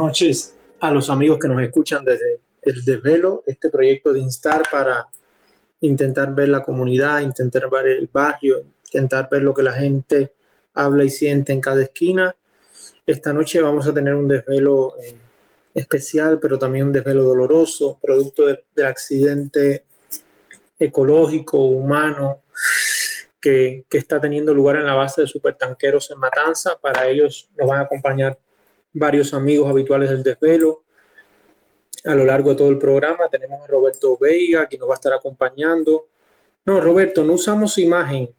Noches a los amigos que nos escuchan desde el desvelo, este proyecto de Instar para intentar ver la comunidad, intentar ver el barrio, intentar ver lo que la gente habla y siente en cada esquina. Esta noche vamos a tener un desvelo eh, especial, pero también un desvelo doloroso, producto del accidente ecológico, humano, que, que, está teniendo lugar en la base de supertanqueros en Matanza. Para ellos nos van a acompañar varios amigos habituales del desvelo. A lo largo de todo el programa tenemos a Roberto Veiga, que nos va a estar acompañando. No, Roberto, no usamos imagen.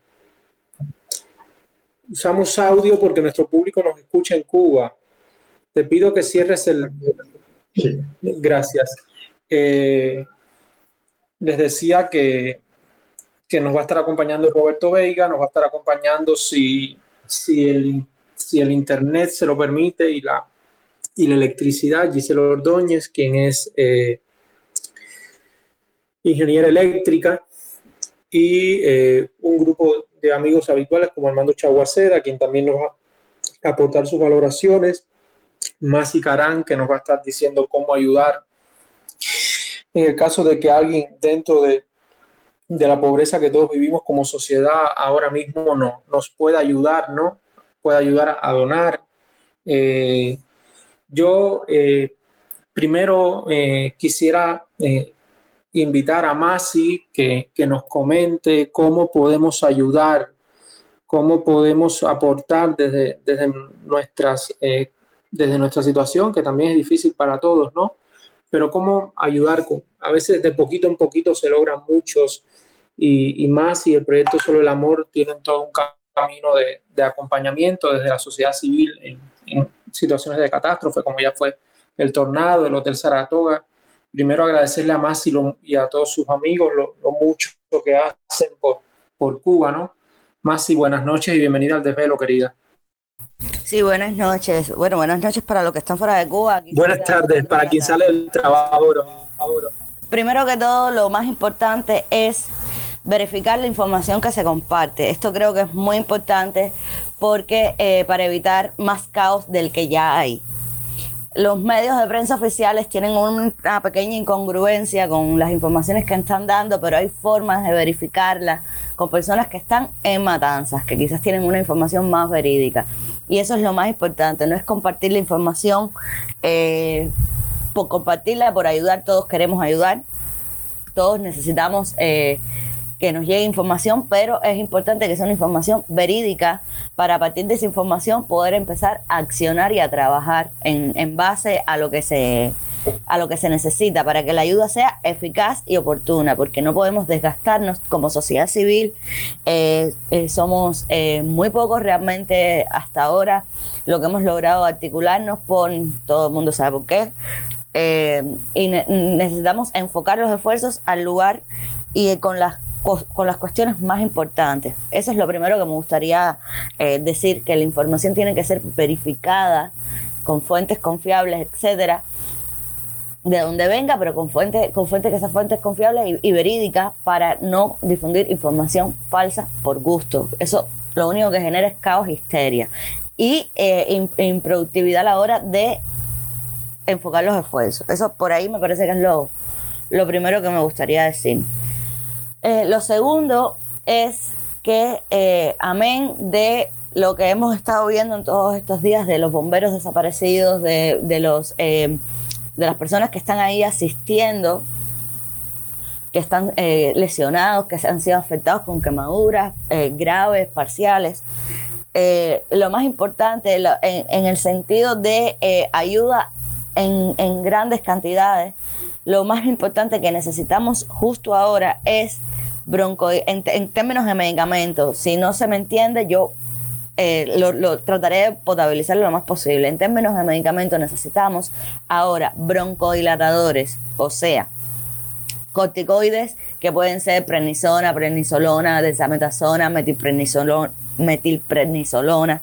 Usamos audio porque nuestro público nos escucha en Cuba. Te pido que cierres el... Gracias. Eh, les decía que, que nos va a estar acompañando Roberto Veiga, nos va a estar acompañando si, si, el, si el Internet se lo permite y la, y la electricidad, Gisela Ordóñez, quien es eh, ingeniera eléctrica, y eh, un grupo de amigos habituales como Armando Chaguaceda, quien también nos va a aportar sus valoraciones, Masi Carán, que nos va a estar diciendo cómo ayudar en el caso de que alguien dentro de, de la pobreza que todos vivimos como sociedad ahora mismo no, nos pueda ayudar, ¿no? Puede ayudar a donar. Eh, yo eh, primero eh, quisiera invitar a Masi que, que, nos comente cómo podemos ayudar, cómo podemos aportar desde, desde, nuestras, desde nuestra situación, que también es difícil para todos, ¿no? pero cómo ayudar a veces de poquito en poquito se logran muchos y, más y el proyecto Solo el Amor tienen todo un camino de, de acompañamiento desde la sociedad civil en, situaciones de catástrofe, como ya fue el tornado, el Hotel Saratoga. Primero agradecerle a Masi y, a todos sus amigos lo, mucho que hacen por, por Cuba, ¿no? Masi, buenas noches y bienvenida al desvelo, querida. Sí, buenas noches. Bueno, buenas noches para los que están fuera de Cuba. buenas tardes, para quien sale del trabajo. Primero que todo, lo más importante es verificar la información que se comparte. Esto creo que es muy importante porque eh, para evitar más caos del que ya hay los medios de prensa oficiales tienen una pequeña incongruencia con las informaciones que están dando, pero hay formas de verificarlas con personas que están en matanzas, que quizás tienen una información más verídica. Y eso es lo más importante, no es compartir la información eh, por compartirla, por ayudar, todos queremos ayudar, todos necesitamos... Eh, que nos llegue información, pero es importante que sea una información verídica para a partir de esa información poder empezar a accionar y a trabajar en, en base a lo que se a lo que se necesita para que la ayuda sea eficaz y oportuna, porque no podemos desgastarnos como sociedad civil. Eh, eh, somos eh, muy pocos realmente hasta ahora lo que hemos logrado articularnos por, todo el mundo sabe por qué, y necesitamos enfocar los esfuerzos al lugar y con las con las cuestiones más importantes. Eso es lo primero que me gustaría eh, decir, que la información tiene que ser verificada con fuentes confiables, etcétera, de donde venga, pero con fuentes con fuentes que sean fuentes confiables y, verídicas para no difundir información falsa por gusto. Eso lo único que genera es caos e histeria. Y eh, improductividad a la hora de enfocar los esfuerzos. Eso por ahí me parece que es lo, lo primero que me gustaría decir. Eh, lo segundo es que, eh, amén de lo que hemos estado viendo en todos estos días de los bomberos desaparecidos, de, los, eh, de las personas que están ahí asistiendo, que están lesionados, que han sido afectados con quemaduras graves, parciales. lo más importante en, el sentido de ayuda en, en grandes cantidades, lo más importante que necesitamos justo ahora es bronco, en, términos de medicamentos, si no se me entiende, yo eh, lo, trataré de potabilizarlo lo más posible. En términos de medicamentos necesitamos ahora broncodilatadores, o sea, corticoides que pueden ser prednisona, prednisolona, desametasona, metilprednisolona, metilprednisolona.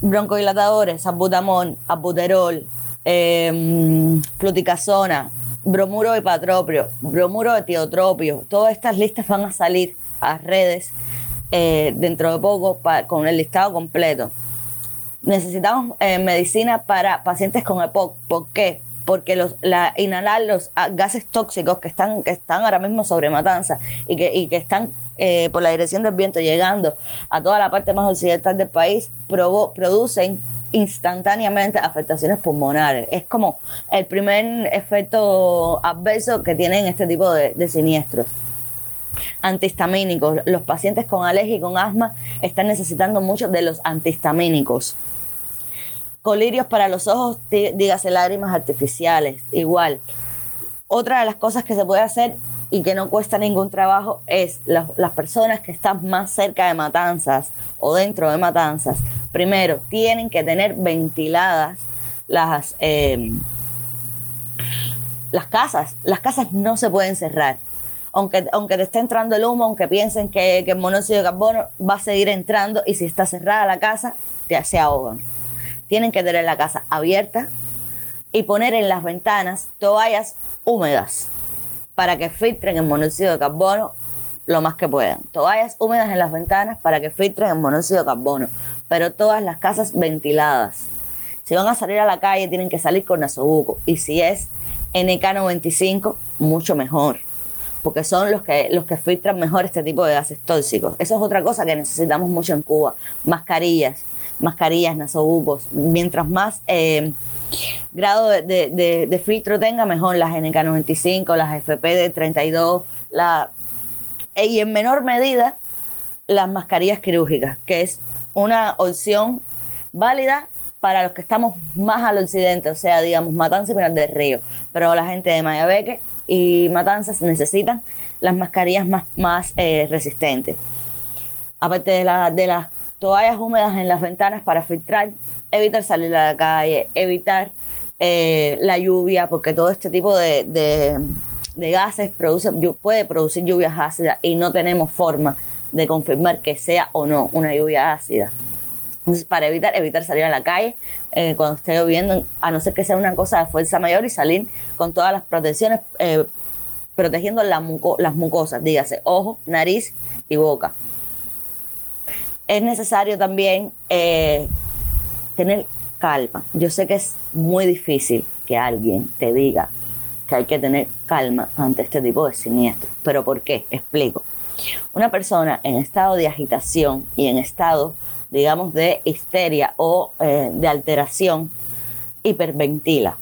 Broncodilatadores, abutamol, abuterol, eh, fluticasona, bromuro hepatropio, bromuro etiotropio, todas estas listas van a salir a redes eh, dentro de poco con el listado completo. necesitamos eh, medicina para pacientes con EPOC. ¿Por qué? Porque los, la, inhalar los ah, gases tóxicos que están, que están ahora mismo sobre Matanza y que, y que están eh, por la dirección del viento llegando a toda la parte más occidental del país, producen instantáneamente afectaciones pulmonares. Es como el primer efecto adverso que tienen este tipo de, de siniestros antihistamínicos. Los pacientes con alergia y con asma están necesitando mucho de los antihistamínicos. Colirios para los ojos, dígase lágrimas artificiales, igual. Otra de las cosas que se puede hacer y que no cuesta ningún trabajo es las personas que están más cerca de matanzas o dentro de matanzas. Primero, tienen que tener ventiladas las, em, las casas. Las casas no se pueden cerrar. Aunque, aunque te esté entrando el humo, aunque piensen que, que el monóxido de carbono va a seguir entrando y si está cerrada la casa, ya se ahogan. Tienen que tener la casa abierta y poner en las ventanas toallas húmedas para que filtren el monóxido de carbono lo más que puedan. Toallas húmedas en las ventanas para que filtren el monóxido de carbono, pero todas las casas ventiladas. Si van a salir a la calle, tienen que salir con nasobuco. Y si es NK95, mucho mejor. Porque son los que, los que filtran mejor este tipo de gases tóxicos. Eso es otra cosa que necesitamos mucho en Cuba. Mascarillas, mascarillas, nasobucos. Mientras más eh, grado de, filtro tenga, mejor las NK95, las FP32, la, y en menor medida las mascarillas quirúrgicas, que es una opción válida para los que estamos más al occidente, o sea, digamos, Matanzas y Pinar del Río. Pero la gente de Mayabeque y Matanzas necesitan las mascarillas más, más eh, resistentes. Aparte de, la, de las toallas húmedas en las ventanas para filtrar, evitar salir a la calle, evitar eh, la lluvia, porque todo este tipo de, gases produce, puede producir lluvias ácidas y no tenemos forma de confirmar que sea o no una lluvia ácida. Entonces, para evitar, evitar salir a la calle eh, cuando esté lloviendo, a no ser que sea una cosa de fuerza mayor y salir con todas las protecciones, eh, protegiendo las mucosas, dígase, ojo, nariz y boca. Es necesario también tener calma. Yo sé que es muy difícil que alguien te diga que hay que tener calma ante este tipo de siniestros. ¿Pero por qué? Explico. Una persona en estado de agitación y en estado, digamos, de histeria o eh, de alteración, hiperventila.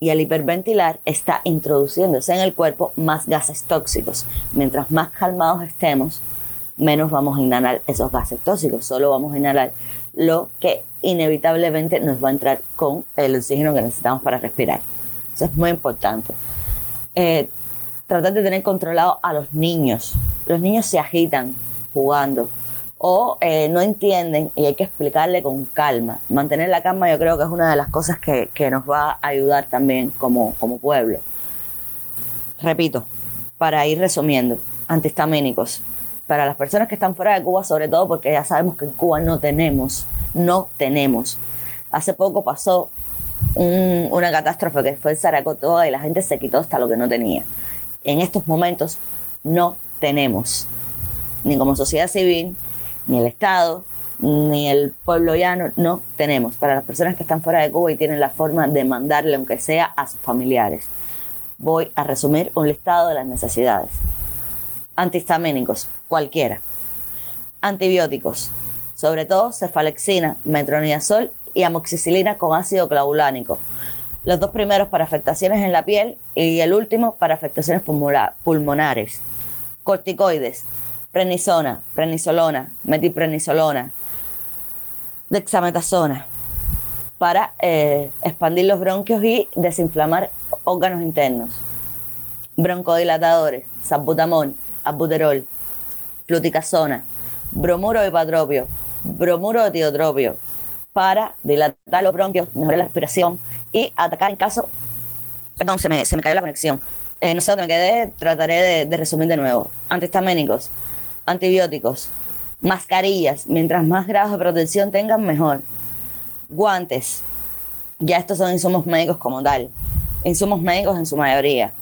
Y al hiperventilar está introduciéndose en el cuerpo más gases tóxicos. Mientras más calmados estemos, menos vamos a inhalar esos gases tóxicos. Solo vamos a inhalar lo que inevitablemente nos va a entrar con el oxígeno que necesitamos para respirar. Eso es muy importante. Eh, tratar de tener controlado a los niños. Los niños se agitan jugando o eh, no entienden y hay que explicarle con calma. Mantener la calma yo creo que es una de las cosas que, que nos va a ayudar también como, como pueblo. Repito, para ir resumiendo, antihistamínicos, para las personas que están fuera de Cuba, sobre todo porque ya sabemos que en Cuba no tenemos, no tenemos. Hace poco pasó una catástrofe que fue el Zaragoza y la gente se quitó hasta lo que no tenía. En estos momentos no tenemos, ni como sociedad civil, ni el Estado, ni el pueblo llano, no tenemos. Para las personas que están fuera de Cuba y tienen la forma de mandarle, aunque sea a sus familiares. Voy a resumir un listado de las necesidades antihistamínicos, cualquiera. Antibióticos, sobre todo cefalexina, metronidazol y amoxicilina con ácido clavulánico. Los dos primeros para afectaciones en la piel y el último para afectaciones pulmonares. Corticoides, prenisona, prenisolona, metiprenisolona, dexametasona, para eh, expandir los bronquios y desinflamar órganos internos. Broncodilatadores, salbutamol, albuterol, fluticasona, bromuro de bromuro de tiotropio, para dilatar los bronquios, mejorar la respiración y atacar en caso... Perdón, se me, se me cayó la conexión. Eh, no sé dónde me quedé, trataré de, resumir de nuevo. Antihistamínicos, antibióticos, mascarillas, mientras más grados de protección tengan, mejor. Guantes, ya estos son insumos médicos como tal. Insumos médicos en su mayoría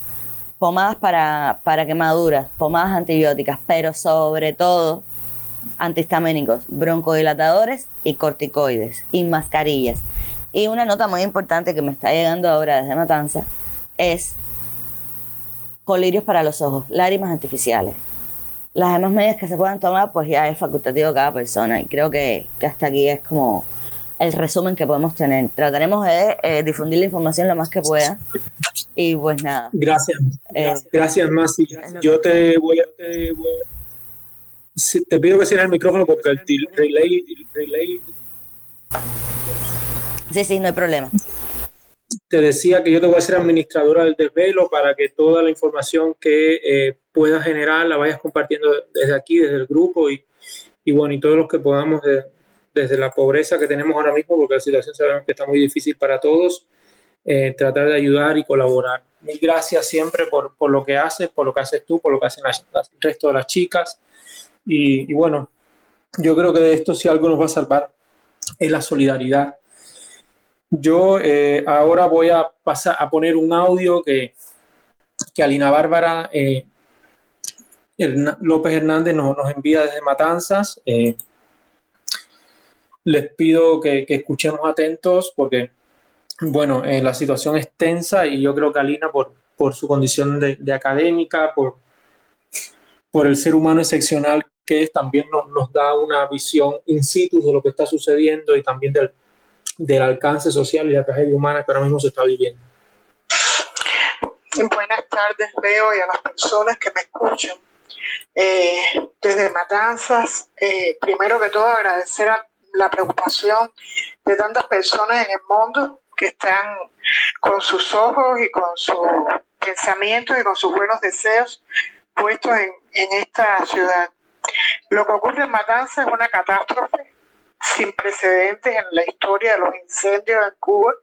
pomadas para, para quemaduras, pomadas antibióticas, pero sobre todo antihistamínicos, broncodilatadores y corticoides y mascarillas. Y una nota muy importante que me está llegando ahora desde Matanza es colirios para los ojos, lágrimas artificiales. Las demás medidas que se puedan tomar, pues ya es facultativo cada persona. Y creo que, que hasta aquí es como el resumen que podemos tener. Trataremos de eh, difundir la información lo más que pueda. Y pues nada. Gracias. Eh, gracias, Masi. Yo te voy a. Te, te pido que cierres el micrófono porque el relay, relay. Sí, sí, no hay problema. Te decía que yo te voy a ser administradora del desvelo para que toda la información que eh, puedas generar la vayas compartiendo desde aquí, desde el grupo y, y bueno, y todos los que podamos desde la pobreza que tenemos ahora mismo, porque la situación sabemos que está muy difícil para todos, eh, tratar de ayudar y colaborar. Mil gracias siempre por, por, lo que haces, por lo que haces tú, por lo que hacen las, el resto de las chicas. Y, y, bueno, yo creo que de esto si algo nos va a salvar es la solidaridad. Yo eh, ahora voy a pasar a poner un audio que, que Alina Bárbara eh, López Hernández nos, nos, envía desde Matanzas. Eh, les pido que, que, escuchemos atentos porque, bueno, eh, la situación es tensa y yo creo que Alina, por, por su condición de, de, académica, por, por el ser humano excepcional que es, también nos, nos, da una visión in situ de lo que está sucediendo y también del, del alcance social y la tragedia humana que ahora mismo se está viviendo. Buenas tardes, Leo, y a las personas que me escuchan. Eh, desde Matanzas, eh, primero que todo agradecer a la preocupación de tantas personas en el mundo que están con sus ojos y con sus pensamientos y con sus buenos deseos puestos en, en esta ciudad. Lo que ocurre en Matanzas es una catástrofe sin precedentes en la historia de los incendios en Cuba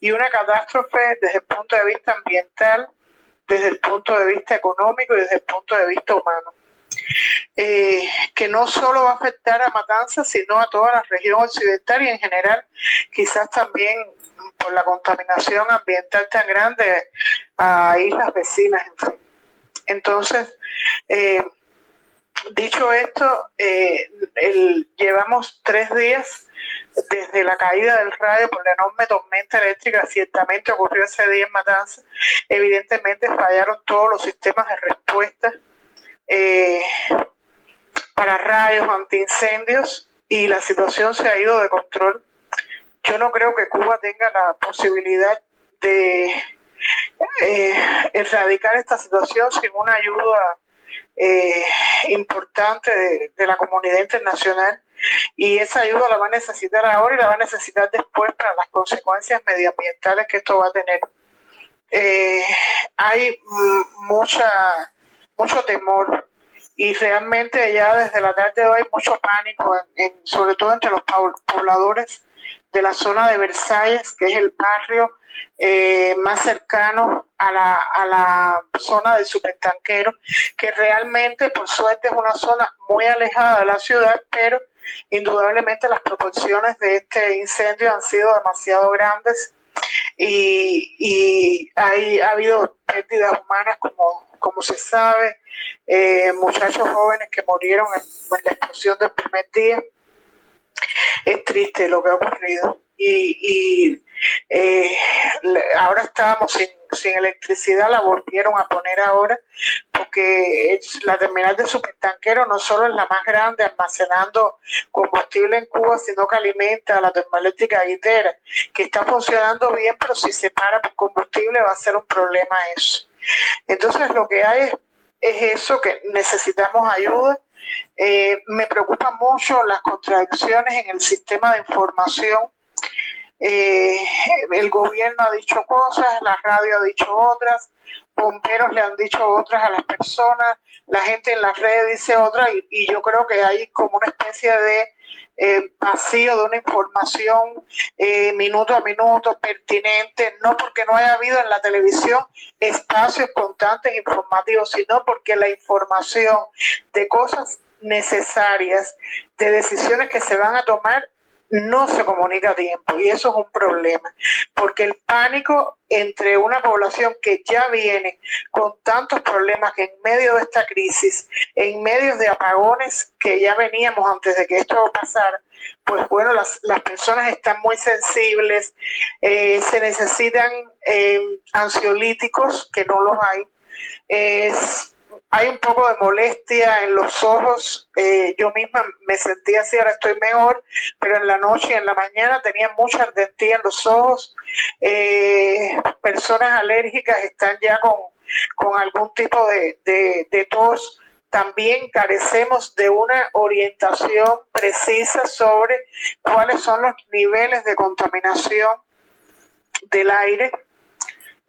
y una catástrofe desde el punto de vista ambiental, desde el punto de vista económico y desde el punto de vista humano. Eh, que no solo va a afectar a Matanzas, sino a toda la región occidental y en general quizás también por la contaminación ambiental tan grande a islas vecinas. En fin. Entonces, eh, dicho esto, eh, el, llevamos tres días desde la caída del radio por la enorme tormenta eléctrica, ciertamente ocurrió ese día en Matanzas, evidentemente fallaron todos los sistemas de respuesta eh, para rayos, antiincendios, y la situación se ha ido de control. Yo no creo que Cuba tenga la posibilidad de eh, erradicar esta situación sin una ayuda eh, importante de, la comunidad internacional y esa ayuda la va a necesitar ahora y la va a necesitar después para las consecuencias medioambientales que esto va a tener. Eh, hay mucha mucho temor. Y realmente ya desde la tarde de hoy mucho pánico, sobre todo entre los pobladores de la zona de Versalles, que es el barrio eh, más cercano a la, a la zona del supertanquero, que realmente por suerte es una zona muy alejada de la ciudad, pero indudablemente las proporciones de este incendio han sido demasiado grandes. Y, y hay, ha habido pérdidas humanas como, como se sabe, eh, muchachos jóvenes que murieron en, la explosión del primer día. Es triste lo que ha ocurrido. Y, y eh, ahora estábamos sin, sin, electricidad, la volvieron a poner ahora, porque la terminal de supertanquero no solo es la más grande almacenando combustible en Cuba, sino que alimenta a la termoeléctrica guitera, que está funcionando bien, pero si se para por combustible va a ser un problema eso. Entonces lo que hay es, es eso, que necesitamos ayuda. Eh, me preocupan mucho las contradicciones en el sistema de información. Eh, el gobierno ha dicho cosas, la radio ha dicho otras, bomberos le han dicho otras a las personas, la gente en las redes dice otras y yo creo que hay como una especie de eh, vacío de una información eh, minuto a minuto pertinente, no porque no haya habido en la televisión espacios constantes informativos, sino porque la información de cosas necesarias, de decisiones que se van a tomar, no se comunica a tiempo y eso es un problema, porque el pánico entre una población que ya viene con tantos problemas que en medio de esta crisis, en medio de apagones que ya veníamos antes de que esto pasara, pues bueno, las, personas están muy sensibles, eh, se necesitan eh, ansiolíticos, que no los hay. Es hay un poco de molestia en los ojos. Eh, yo misma me sentía así, ahora estoy mejor, pero en la noche y en la mañana tenía mucha ardentía en los ojos. Eh, personas alérgicas están ya con, algún tipo de, de tos. También carecemos de una orientación precisa sobre cuáles son los niveles de contaminación del aire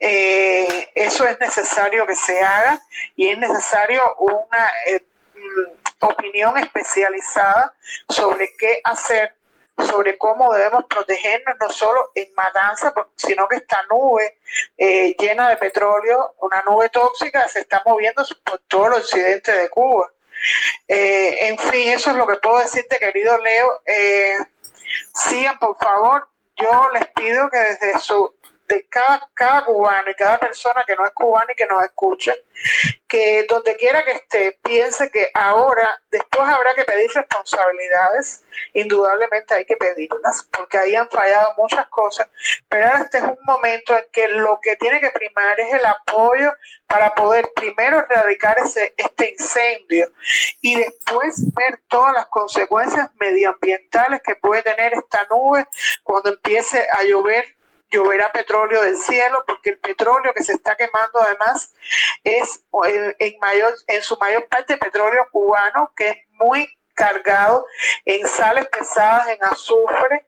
eh, eso es necesario que se haga y es necesario una eh, mm, opinión especializada sobre qué hacer, sobre cómo debemos protegernos no solo en Matanza, sino que esta nube eh, llena de petróleo, una nube tóxica, se está moviendo por todo el occidente de Cuba. en fin, eso es lo que puedo decirte, querido Leo. sigan, por favor. Yo les pido que desde su de cada, cada cubano y cada persona que no es cubana y que nos escuche, que donde quiera que esté, piense que ahora, después habrá que pedir responsabilidades, indudablemente hay que pedirlas, porque ahí han fallado muchas cosas, pero ahora este es un momento en que lo que tiene que primar es el apoyo para poder primero erradicar ese, este incendio y después ver todas las consecuencias medioambientales que puede tener esta nube cuando empiece a llover lloverá petróleo del cielo, porque el petróleo que se está quemando además es en, mayor, en su mayor parte petróleo cubano, que es muy cargado en sales pesadas, en azufre,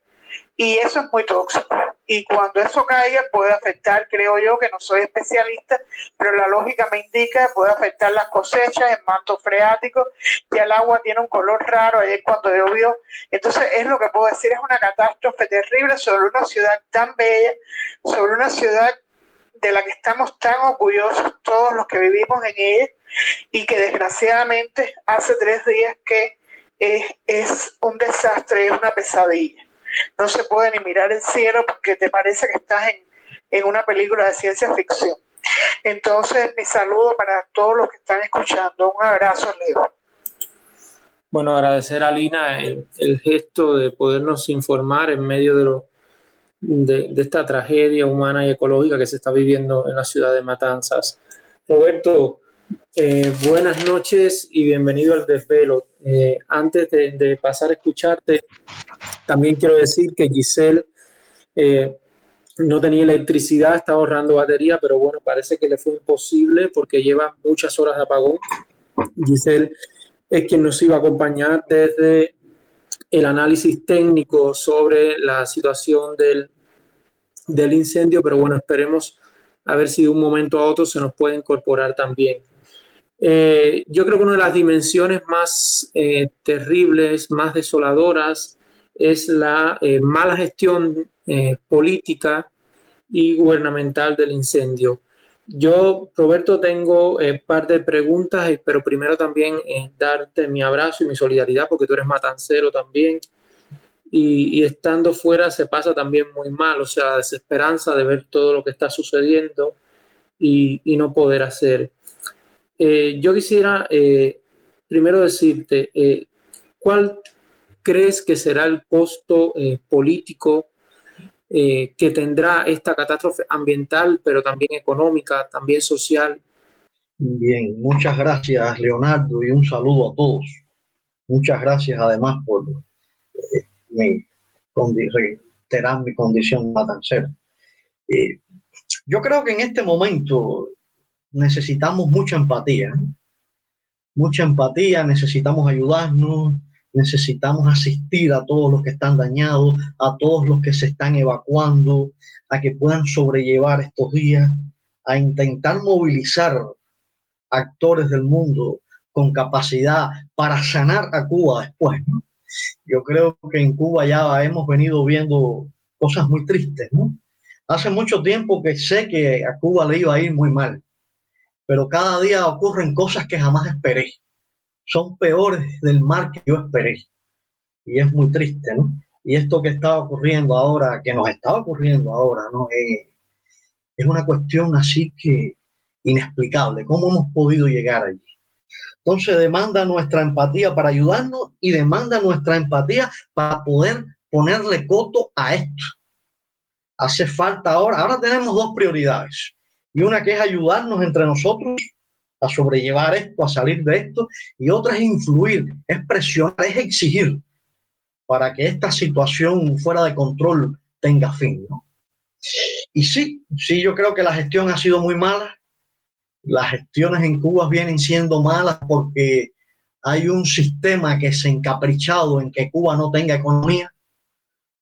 y eso es muy tóxico. Y cuando eso caiga puede afectar, creo yo, que no soy especialista, pero la lógica me indica puede afectar las cosechas, el manto freático, y el agua tiene un color raro ayer cuando llovió. Entonces es lo que puedo decir, es una catástrofe terrible sobre una ciudad tan bella, sobre una ciudad de la que estamos tan orgullosos todos los que vivimos en ella y que desgraciadamente hace tres días que es, es un desastre, es una pesadilla no se puede ni mirar el cielo porque te parece que estás en, una película de ciencia ficción. Entonces, mi saludo para todos los que están escuchando. Un abrazo, Leo. Bueno, agradecer a Lina el, gesto de podernos informar en medio de, lo, de, esta tragedia humana y ecológica que se está viviendo en la ciudad de Matanzas. Roberto, eh, buenas noches y bienvenido al desvelo. Eh, antes de, pasar a escucharte, también quiero decir que Giselle eh, no tenía electricidad, estaba ahorrando batería, pero bueno, parece que le fue imposible porque lleva muchas horas de apagón. Giselle es quien nos iba a acompañar desde el análisis técnico sobre la situación del, del incendio, pero bueno, esperemos a ver si de un momento a otro se nos puede incorporar también. Eh, yo creo que una de las dimensiones más eh, terribles, más desoladoras, es la eh, mala gestión política y gubernamental del incendio. Yo, Roberto, tengo un par de preguntas, pero primero también darte mi abrazo y mi solidaridad, porque tú eres matancero también. Y, estando fuera se pasa también muy mal, o sea, desesperanza de ver todo lo que está sucediendo y, y no poder hacer. Eh, yo quisiera eh, primero decirte, eh, ¿cuál crees que será el costo político que tendrá esta catástrofe ambiental, pero también económica, también social? Bien, muchas gracias Leonardo y un saludo a todos. Muchas gracias además por mi, mi condición matancera. yo creo que en este momento necesitamos mucha empatía. Mucha empatía, necesitamos ayudarnos, necesitamos asistir a todos los que están dañados, a todos los que se están evacuando, a que puedan sobrellevar estos días, a intentar movilizar actores del mundo con capacidad para sanar a Cuba después. Yo creo que en Cuba ya hemos venido viendo cosas muy tristes. Hace mucho tiempo que sé que a Cuba le iba a ir muy mal pero cada día ocurren cosas que jamás esperé. Son peores del mal que yo esperé. Y es muy triste, ¿no? Y esto que está ocurriendo ahora, que nos está ocurriendo ahora, ¿no? Eh, es una cuestión así que inexplicable. ¿Cómo hemos podido llegar allí? Entonces demanda nuestra empatía para ayudarnos y demanda nuestra empatía para poder ponerle coto a esto. Hace falta ahora, ahora tenemos dos prioridades. Y una que es ayudarnos entre nosotros a sobrellevar esto, a salir de esto, y otra es influir, es presionar, es exigir para que esta situación fuera de control tenga fin. Y sí, sí, yo creo que la gestión ha sido muy mala. Las gestiones en Cuba vienen siendo malas porque hay un sistema que se ha encaprichado en que Cuba no tenga economía,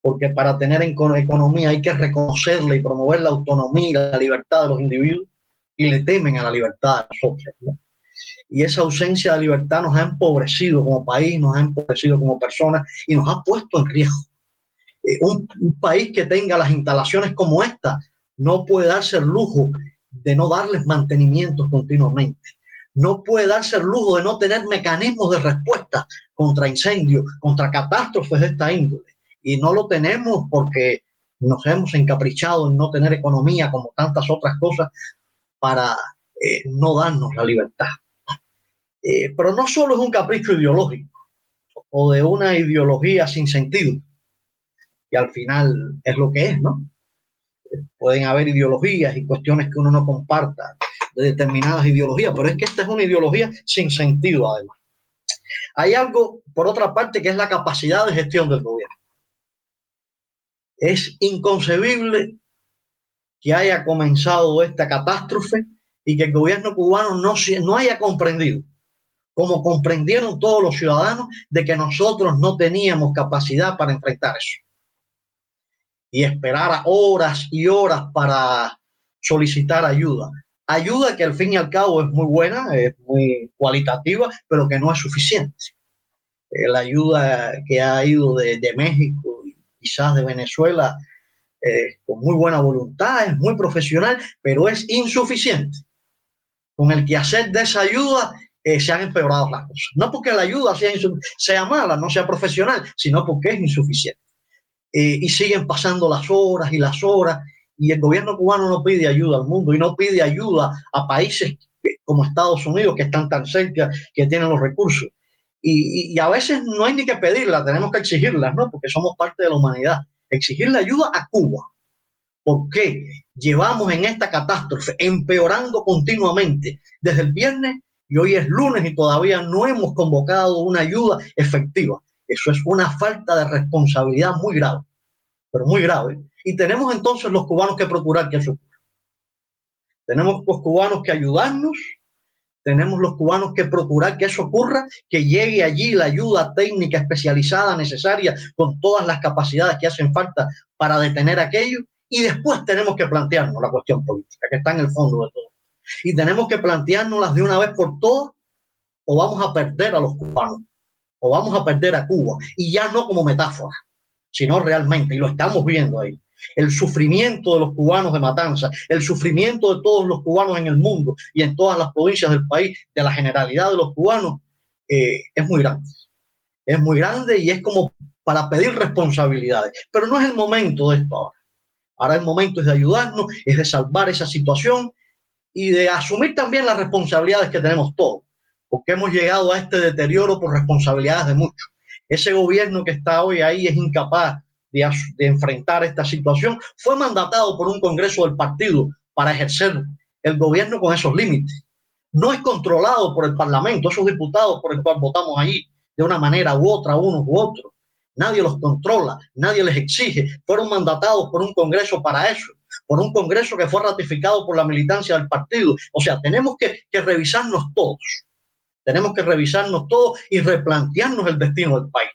porque para tener economía hay que reconocerla y promover la autonomía y la libertad de los individuos, y le temen a la libertad de nosotros. Y esa ausencia de libertad nos ha empobrecido como país, nos ha empobrecido como personas y nos ha puesto en riesgo. Eh, un, un, país que tenga las instalaciones como esta no puede darse el lujo de no darles mantenimiento continuamente. No puede darse el lujo de no tener mecanismos de respuesta contra incendios, contra catástrofes de esta índole. Y no lo tenemos porque nos hemos encaprichado en no tener economía como tantas otras cosas para eh, no darnos la libertad. Eh, pero no solo es un capricho ideológico o de una ideología sin sentido, que al final es lo que es, ¿no? Pueden haber ideologías y cuestiones que uno no comparta de determinadas ideologías, pero es que esta es una ideología sin sentido además. Hay algo, por otra parte, que es la capacidad de gestión del gobierno. Es inconcebible que haya comenzado esta catástrofe y que el gobierno cubano no, no haya comprendido, como comprendieron todos los ciudadanos, de que nosotros no teníamos capacidad para enfrentar eso. Y esperar horas y horas para solicitar ayuda. Ayuda que al fin y al cabo es muy buena, es muy cualitativa, pero que no es suficiente. Eh, la ayuda que ha ido de, de México quizás de Venezuela eh, con muy buena voluntad, es muy profesional, pero es insuficiente. Con el que hacer de esa ayuda eh, se han empeorado las cosas. No porque la ayuda sea, sea mala, no sea profesional, sino porque es insuficiente. Eh, y siguen pasando las horas y las horas, y el gobierno cubano no pide ayuda al mundo y no pide ayuda a países como Estados Unidos, que están tan cerca, que tienen los recursos. Y, a veces no hay ni que pedirla, tenemos que exigirlas, ¿no? Porque somos parte de la humanidad exigirle ayuda a Cuba. porque llevamos en esta catástrofe empeorando continuamente desde el viernes y hoy es lunes y todavía no hemos convocado una ayuda efectiva? Eso es una falta de responsabilidad muy grave, pero muy grave. Y tenemos entonces los cubanos que procurar que eso. Tenemos los cubanos que ayudarnos tenemos los cubanos que procurar que eso ocurra, que llegue allí la ayuda técnica especializada necesaria con todas las capacidades que hacen falta para detener aquello. Y después tenemos que plantearnos la cuestión política, que está en el fondo de todo. Y tenemos que planteárnoslas de una vez por todas, o vamos a perder a los cubanos, o vamos a perder a Cuba. Y ya no como metáfora, sino realmente, y lo estamos viendo ahí el sufrimiento de los cubanos de Matanza, el sufrimiento de todos los cubanos en el mundo y en todas las provincias del país, de la generalidad de los cubanos, eh, es muy grande. Es muy grande y es como para pedir responsabilidades. Pero no es el momento de esto ahora. Ahora el momento es de ayudarnos, es de salvar esa situación y de asumir también las responsabilidades que tenemos todos, porque hemos llegado a este deterioro por responsabilidades de muchos. Ese gobierno que está hoy ahí es incapaz de, enfrentar esta situación, fue mandatado por un Congreso del partido para ejercer el gobierno con esos límites. No es controlado por el Parlamento, esos diputados por el cual votamos ahí de una manera u otra, unos u otros. Nadie los controla, nadie les exige. Fueron mandatados por un Congreso para eso, por un Congreso que fue ratificado por la militancia del partido. O sea, tenemos que, que revisarnos todos. Tenemos que revisarnos todos y replantearnos el destino del país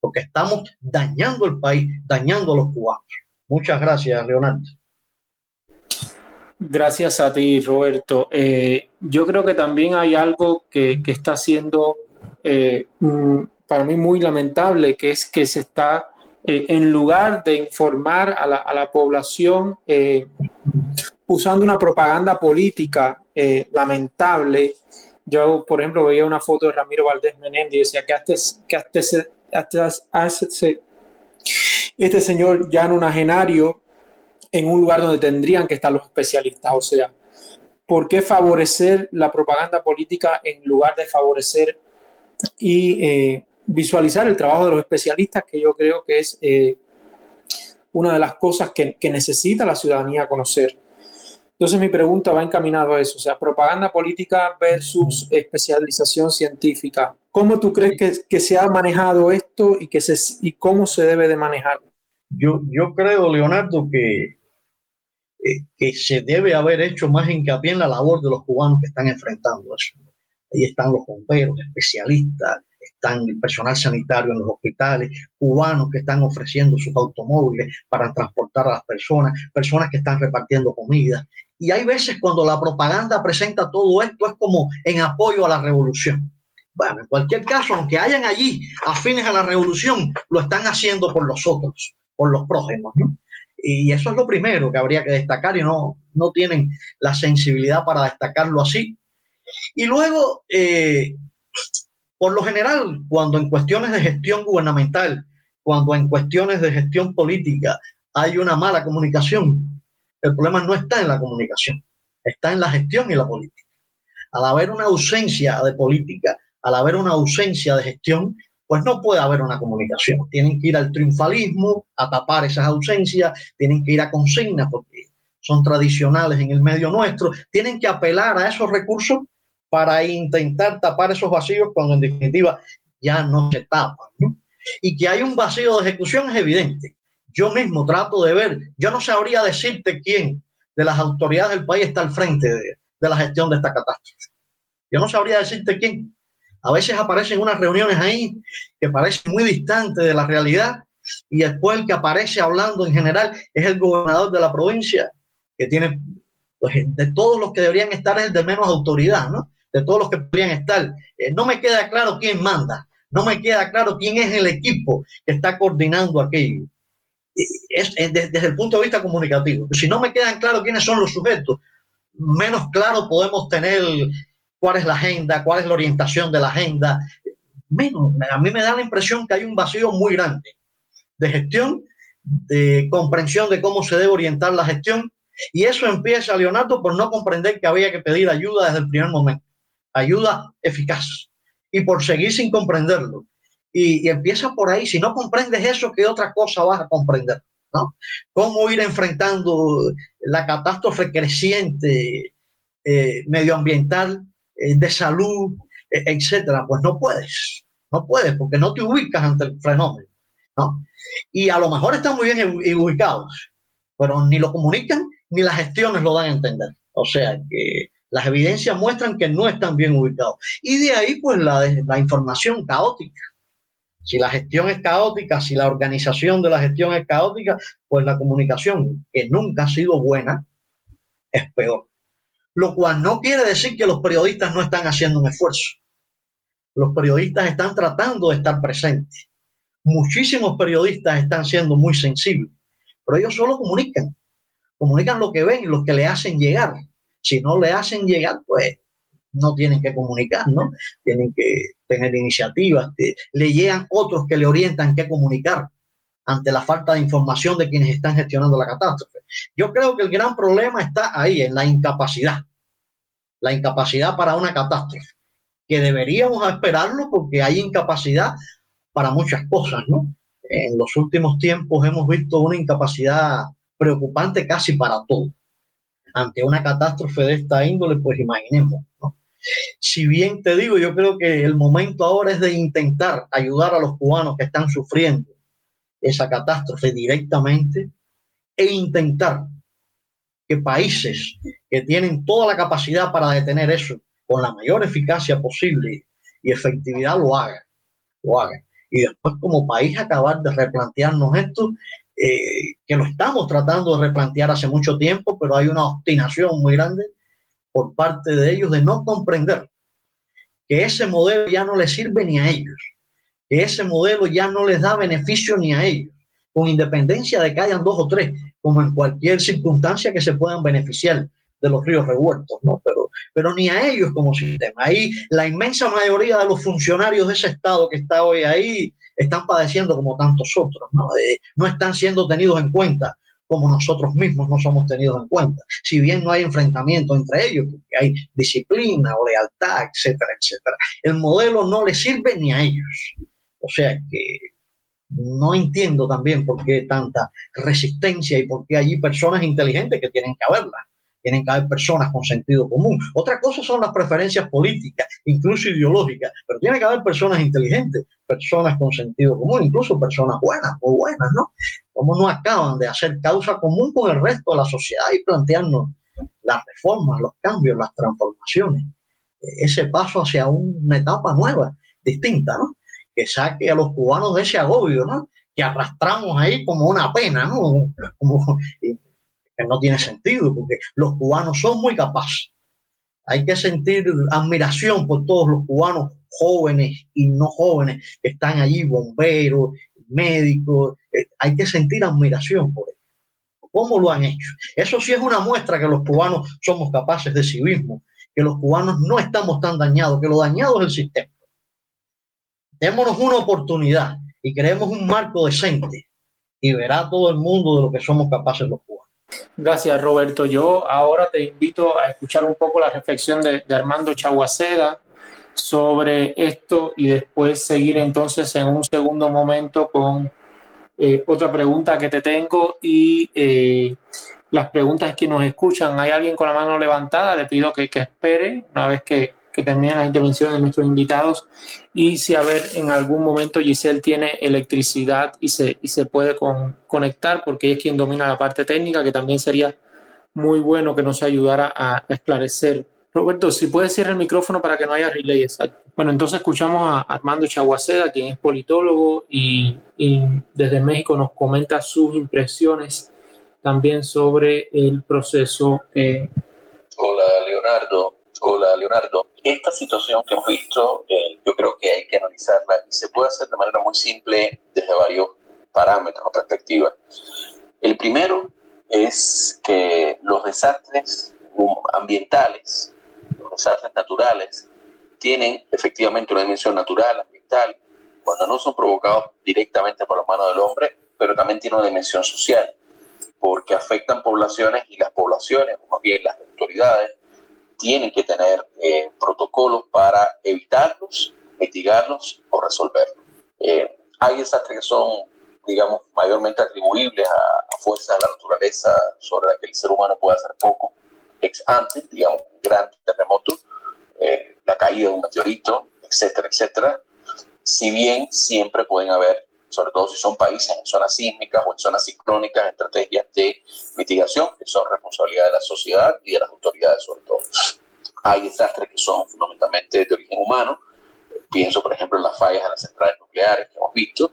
porque estamos dañando el país, dañando a los cubanos. Muchas gracias, Leonardo. Gracias a ti, Roberto. Eh, yo creo que también hay algo que, está siendo eh, mm, para mí muy lamentable, que es que se está, eh, en lugar de informar a la, población, usando una propaganda política lamentable. Yo, por ejemplo, veía una foto de Ramiro Valdés Menéndez y decía que este señor ya nonagenario en un lugar donde tendrían que estar los especialistas. O sea, ¿por qué favorecer la propaganda política en lugar de favorecer y eh, visualizar el trabajo de los especialistas, que yo creo que es eh, una de las cosas que, necesita la ciudadanía conocer? Entonces mi pregunta va encaminado a eso, o sea, propaganda política versus especialización científica. ¿Cómo tú crees que, que se ha manejado esto y, que se, y cómo se debe de manejar? Yo, yo creo, Leonardo, que eh, que se debe haber hecho más hincapié en la labor de los cubanos que están enfrentando eso. Ahí están los bomberos, especialistas, están el personal sanitario en los hospitales, cubanos que están ofreciendo sus automóviles para transportar a las personas, personas que están repartiendo comida. Y hay veces cuando la propaganda presenta todo esto es como en apoyo a la revolución. Bueno, en cualquier caso, aunque hayan allí afines a la revolución, lo están haciendo por los otros, por los prójimos. Y eso es lo primero que habría que destacar y no, no tienen la sensibilidad para destacarlo así. Y luego, eh, por lo general, cuando en cuestiones de gestión gubernamental, cuando en cuestiones de gestión política hay una mala comunicación, el problema no está en la comunicación, está en la gestión y la política. Al haber una ausencia de política, al haber una ausencia de gestión, pues no puede haber una comunicación. Tienen que ir al triunfalismo, a tapar esas ausencias, tienen que ir a consignas porque son tradicionales en el medio nuestro, tienen que apelar a esos recursos para intentar tapar esos vacíos cuando en definitiva ya no se tapan. Y que hay un vacío de ejecución es evidente. Yo mismo trato de ver, yo no sabría decirte quién de las autoridades del país está al frente de, la gestión de esta catástrofe. Yo no sabría decirte quién, a veces aparecen unas reuniones ahí que parecen muy distantes de la realidad y después el que aparece hablando en general es el gobernador de la provincia, que tiene, pues, de todos los que deberían estar es el de menos autoridad, ¿no? De todos los que deberían estar. Eh, no me queda claro quién manda, no me queda claro quién es el equipo que está coordinando aquello. Es, desde el punto de vista comunicativo. Si no me quedan claros quiénes son los sujetos, menos claro podemos tener cuál es la agenda, cuál es la orientación de la agenda. Menos, a mí me da la impresión que hay un vacío muy grande de gestión, de comprensión de cómo se debe orientar la gestión. Y eso empieza, Leonardo, por no comprender que había que pedir ayuda desde el primer momento, ayuda eficaz, y por seguir sin comprenderlo. Y, empieza por ahí, si no comprendes eso, ¿qué otra cosa vas a comprender? ¿no? ¿Cómo ir enfrentando la catástrofe creciente eh, medioambiental eh, de salud, e, etcétera, pues no puedes, no puedes, porque no te ubicas ante el fenómeno. ¿no? Y a lo mejor están muy bien ubicados, pero ni lo comunican ni las gestiones lo dan a entender. O sea que las evidencias muestran que no están bien ubicados. Y de ahí, pues, la información caótica. Si la gestión es caótica, si la organización de la gestión es caótica, pues la comunicación, que nunca ha sido buena, es peor lo cual no quiere decir que los periodistas no están haciendo un esfuerzo. Los periodistas están tratando de estar presentes. Muchísimos periodistas están siendo muy sensibles, pero ellos solo comunican, comunican lo que ven y lo que le hacen llegar. Si no le hacen llegar, pues no tienen que comunicar, ¿no? Tienen que tener iniciativas, le llegan otros que le orientan qué comunicar ante la falta de información de quienes están gestionando la catástrofe. Yo creo que el gran problema está ahí, en la incapacidad, la incapacidad para una catástrofe, que deberíamos esperarlo porque hay incapacidad para muchas cosas, ¿no? En los últimos tiempos hemos visto una incapacidad preocupante casi para todo. Ante una catástrofe de esta índole, pues imaginemos, ¿no? Si bien te digo, yo creo que el momento ahora es de intentar ayudar a los cubanos que están sufriendo esa catástrofe directamente e intentar que países que tienen toda la capacidad para detener eso con la mayor eficacia posible y efectividad lo hagan, lo hagan. Y después como país acabar de replantearnos esto, eh, que lo estamos tratando de replantear hace mucho tiempo, pero hay una obstinación muy grande por parte de ellos de no comprender que ese modelo ya no les sirve ni a ellos, que ese modelo ya no les da beneficio ni a ellos, con independencia de que hayan dos o tres, como en cualquier circunstancia que se puedan beneficiar de los ríos revueltos, ¿no? Pero, pero ni a ellos como sistema. Ahí la inmensa mayoría de los funcionarios de ese Estado que está hoy ahí están padeciendo como tantos otros, ¿no? Eh, no están siendo tenidos en cuenta como nosotros mismos no somos tenidos en cuenta. Si bien no hay enfrentamiento entre ellos, porque hay disciplina o lealtad, etcétera, etcétera, el modelo no les sirve ni a ellos. O sea que no entiendo también por qué tanta resistencia y por qué hay personas inteligentes que tienen que haberla. Tienen que haber personas con sentido común. Otra cosa son las preferencias políticas, incluso ideológicas, pero tiene que haber personas inteligentes, personas con sentido común, incluso personas buenas, o buenas, ¿no? Como no acaban de hacer causa común con el resto de la sociedad y plantearnos las reformas, los cambios, las transformaciones, ese paso hacia una etapa nueva, distinta, ¿no? Que saque a los cubanos de ese agobio, ¿no? Que arrastramos ahí como una pena, ¿no? Como, no tiene sentido, porque los cubanos son muy capaces. Hay que sentir admiración por todos los cubanos jóvenes y no jóvenes que están allí, bomberos, médicos. Eh, hay que sentir admiración por ellos. ¿Cómo lo han hecho? Eso sí es una muestra que los cubanos somos capaces de civismo, que los cubanos no estamos tan dañados, que lo dañado es el sistema. Démonos una oportunidad y creemos un marco decente y verá todo el mundo de lo que somos capaces los cubanos. Gracias, Roberto. Yo ahora te invito a escuchar un poco la reflexión de, Armando Chaguaceda sobre esto y después seguir entonces en un segundo momento con eh, otra pregunta que te tengo y eh, las preguntas que nos escuchan. ¿Hay alguien con la mano levantada? Le pido que, que espere una vez que que terminen las intervenciones de nuestros invitados y si a ver en algún momento Giselle tiene electricidad y se, y se puede conectar porque ella es quien domina la parte técnica, que también sería muy bueno que nos ayudara a esclarecer. Roberto, si puedes cerrar el micrófono para que no haya relay Bueno, entonces escuchamos a Armando Chaguaceda, quien es politólogo y, y desde México nos comenta sus impresiones también sobre el proceso. Eh. Hola, Leonardo. Hola, Leonardo. Esta situación que hemos visto, eh, yo creo que hay que analizarla y se puede hacer de manera muy simple desde varios parámetros o perspectivas. El primero es que los desastres ambientales, los desastres naturales, tienen efectivamente una dimensión natural, ambiental, cuando no son provocados directamente por la mano del hombre, pero también tienen una dimensión social, porque afectan poblaciones y las poblaciones, o más bien las autoridades, tienen que tener eh, protocolos para evitarlos, mitigarlos o resolverlos. Eh, hay desastres que son, digamos, mayormente atribuibles a, fuerzas de la naturaleza sobre las que el ser humano puede hacer poco. Ex antes, digamos, un gran terremoto, eh, la caída de un meteorito, etcétera, etcétera. Si bien siempre pueden haber sobre todo si son países en zonas sísmicas o en zonas ciclónicas, estrategias de mitigación que son responsabilidad de la sociedad y de las autoridades sobre todo. Hay desastres que son fundamentalmente de origen humano, pienso por ejemplo en las fallas de las centrales nucleares que hemos visto,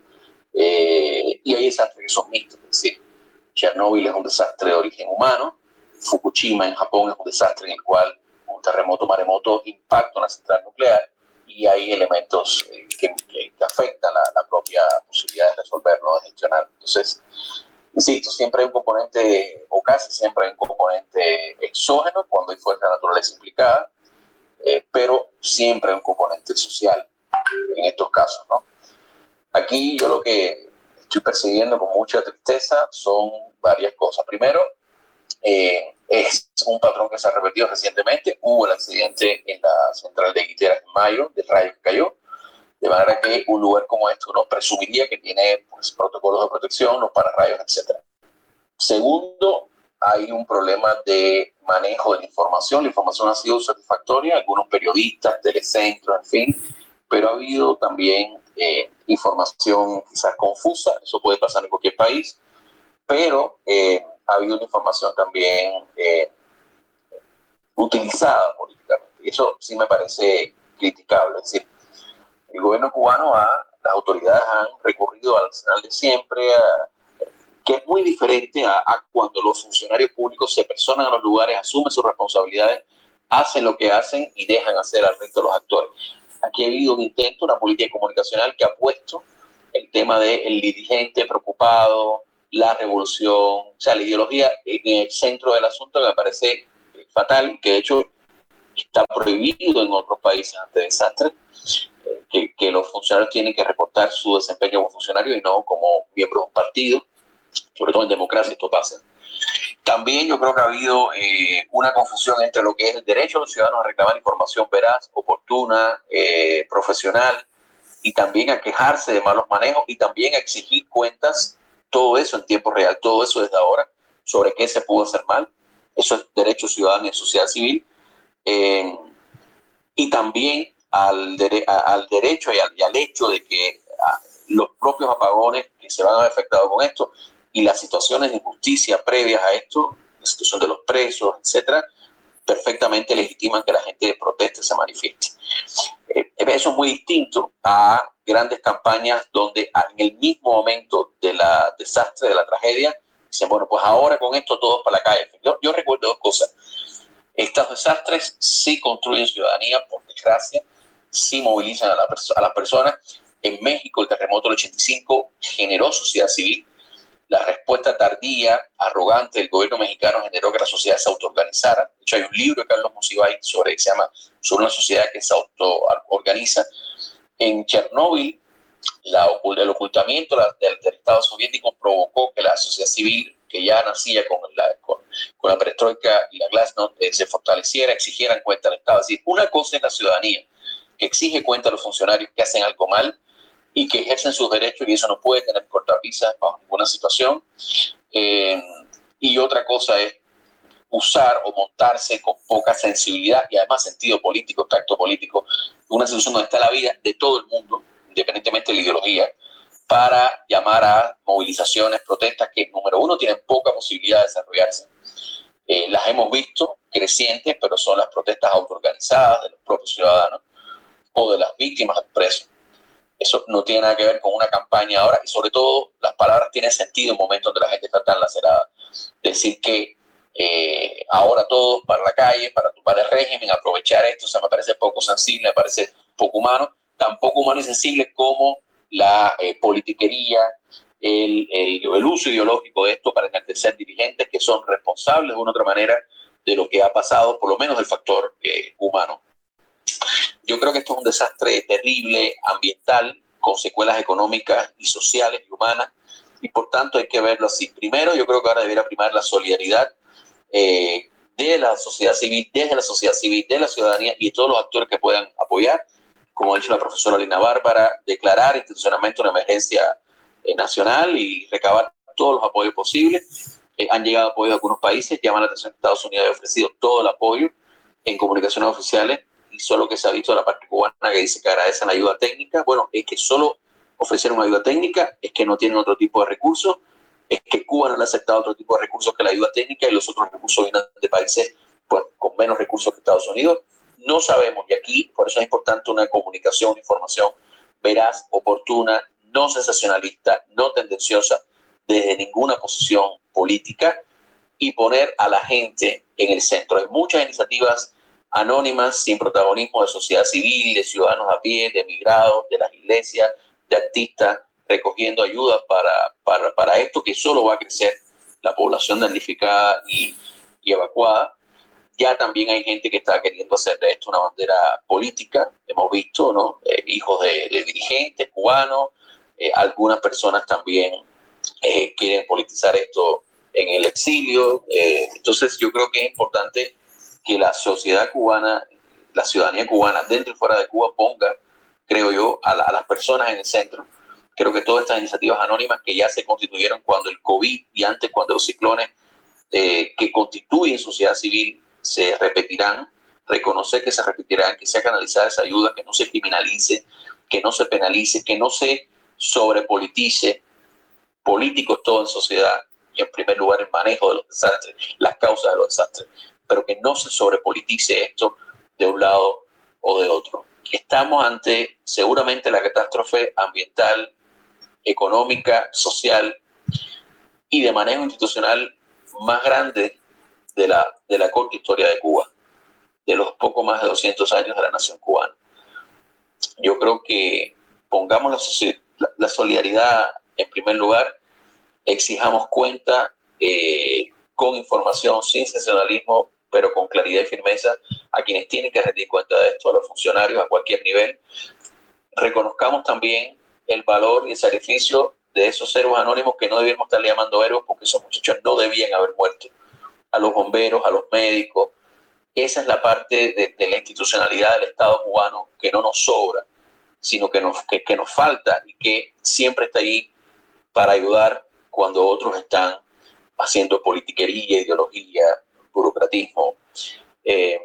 eh, y hay desastres que son mixtos, es decir, Chernóbil es un desastre de origen humano, Fukushima en Japón es un desastre en el cual un terremoto maremoto impacta una central nuclear, y hay elementos eh, que, afectan la, la, propia posibilidad de resolverlo, de gestionar. Entonces, insisto, siempre hay un componente, o casi siempre hay un componente exógeno cuando hay fuerza naturaleza implicada, eh, pero siempre hay un componente social en estos casos. ¿no? Aquí yo lo que estoy persiguiendo con mucha tristeza son varias cosas. Primero, eh, es un patrón que se ha repetido recientemente. Hubo el accidente en la central de Guiteras en mayo, del rayo que cayó. De manera que un lugar como este uno presumiría que tiene pues, protocolos de protección, los pararrayos, etc. Segundo, hay un problema de manejo de la información. La información ha sido satisfactoria, algunos periodistas, telecentros, en fin, pero ha habido también eh, información quizás confusa, eso puede pasar en cualquier país, pero eh, ha habido una información también eh, utilizada políticamente. Y eso sí me parece criticable. Es decir, el gobierno cubano, ha, las autoridades han recurrido al arsenal de siempre, que es muy diferente a, cuando los funcionarios públicos se personan en los lugares, asumen sus responsabilidades, hacen lo que hacen y dejan hacer al resto de los actores. Aquí ha habido un intento, una política comunicacional que ha puesto el tema del dirigente preocupado, la revolución, o sea, la ideología en el centro del asunto me parece fatal, que de hecho está prohibido en otros países ante desastres, que, que, los funcionarios tienen que reportar su desempeño como funcionario y no como miembro de un partido, sobre todo en democracia esto pasa. También yo creo que ha habido eh, una confusión entre lo que es el derecho de los ciudadanos a reclamar información veraz, oportuna, eh, profesional, y también a quejarse de malos manejos y también a exigir cuentas, todo eso en tiempo real, todo eso desde ahora, sobre qué se pudo hacer mal. Eso es derecho ciudadano y sociedad civil. Eh, y también al, derecho y al, hecho de que ah, los propios apagones que se van a ver afectados con esto y las situaciones de injusticia previas a esto, la situación de los presos, etcétera, perfectamente legitiman que la gente proteste, se manifieste. Eh, eso es muy distinto a grandes campañas donde en el mismo momento de la desastre, de la tragedia, dicen, bueno, pues ahora con esto todos para la calle. Yo, yo recuerdo dos cosas. Estos desastres sí construyen ciudadanía, por desgracia, sí movilizan a, la a las personas. En México, el terremoto del 85 generó sociedad civil. La respuesta tardía, arrogante del gobierno mexicano generó que la sociedad se autoorganizara. De hecho, hay un libro de Carlos Musibay sobre, que se llama Sobre una sociedad que se autoorganiza. En Chernóbil, la, el ocultamiento del, Estado soviético provocó que la sociedad civil que ya nacía con la, con, la perestroika y la glasnost eh, se fortaleciera, exigieran cuenta al Estado. Es decir, una cosa es la ciudadanía, que exige cuenta a los funcionarios que hacen algo mal y que ejercen sus derechos y eso no puede tener cortapisas bajo ninguna situación. Eh, y otra cosa es usar o montarse con poca sensibilidad y además sentido político, tacto político, una situación donde está la vida de todo el mundo, independientemente de la ideología, para llamar a movilizaciones, protestas que, número uno, tienen poca posibilidad de desarrollarse. Eh, las hemos visto crecientes, pero son las protestas autoorganizadas de los propios ciudadanos o de las víctimas del preso. Eso no tiene nada que ver con una campaña ahora y sobre todo las palabras tienen sentido en momentos donde la gente está tan lacerada. Decir que eh, ahora todos para la calle, para tumbar el régimen, aprovechar esto, o sea, me parece poco sensible, me parece poco humano, tan poco humano y sensible como la eh, politiquería, el, el, uso ideológico de esto para enaltecer dirigentes que son responsables de una u otra manera de lo que ha pasado, por lo menos del factor eh, humano. Yo creo que esto es un desastre terrible ambiental, con secuelas económicas y sociales y humanas, y por tanto hay que verlo así. Primero, yo creo que ahora debería primar la solidaridad eh, de la sociedad civil, desde la sociedad civil, de la ciudadanía y de todos los actores que puedan apoyar como ha dicho la profesora Lina Bárbara, declarar institucionalmente una emergencia eh, nacional y recabar todos los apoyos posibles. Eh, han llegado apoyos de algunos países, llaman la atención que Estados Unidos ha ofrecido todo el apoyo en comunicaciones oficiales y solo que se ha visto la parte cubana que dice que agradecen ayuda técnica. Bueno, es que solo ofrecieron ayuda técnica, es que no tienen otro tipo de recursos, es que Cuba no ha aceptado otro tipo de recursos que la ayuda técnica y los otros recursos vienen de países pues, con menos recursos que Estados Unidos no sabemos, y aquí por eso es importante una comunicación, información veraz, oportuna, no sensacionalista, no tendenciosa, desde ninguna posición política y poner a la gente en el centro. Hay muchas iniciativas anónimas, sin protagonismo de sociedad civil, de ciudadanos a pie, de emigrados, de las iglesias, de artistas, recogiendo ayuda para, para, para esto que solo va a crecer la población damnificada y, y evacuada ya también hay gente que está queriendo hacer de esto una bandera política. Hemos visto, ¿no? Eh, hijos de, dirigentes cubanos, eh, algunas personas también eh, quieren politizar esto en el exilio. entonces yo creo que es importante que la sociedad cubana, la ciudadanía cubana dentro y fuera de Cuba ponga, creo yo, a las personas en el centro. Creo que todas estas iniciativas anónimas que ya se constituyeron cuando el COVID y antes cuando los ciclones que constituyen sociedad civil se repetirán, reconocer que se repetirán, que sea canalizada esa ayuda, que no se criminalice, que no se penalice, que no se sobrepolitice, políticos todo en sociedad, y en primer lugar el manejo de los desastres, las causas de los desastres, pero que no se sobrepolitice esto de un lado o de otro. Estamos ante seguramente la catástrofe ambiental, económica, social y de manejo institucional más grande de la, de la corta historia de Cuba, de los poco más de 200 años de la nación cubana. Yo creo que pongamos la, la, solidaridad en primer lugar, exijamos cuenta eh, con información, sin sensacionalismo, pero con claridad y firmeza a quienes tienen que rendir cuenta de esto, a los funcionarios a cualquier nivel. reconozcamos también el valor y el sacrificio de esos héroes anónimos que no debíamos estarle llamando héroes porque esos muchachos no debían haber muerto. A los bomberos, a los médicos. Esa es la parte de, la institucionalidad del Estado cubano que no nos sobra, sino que nos, que, nos falta y que siempre está ahí para ayudar cuando otros están haciendo politiquería, ideología, burocratismo. Eh,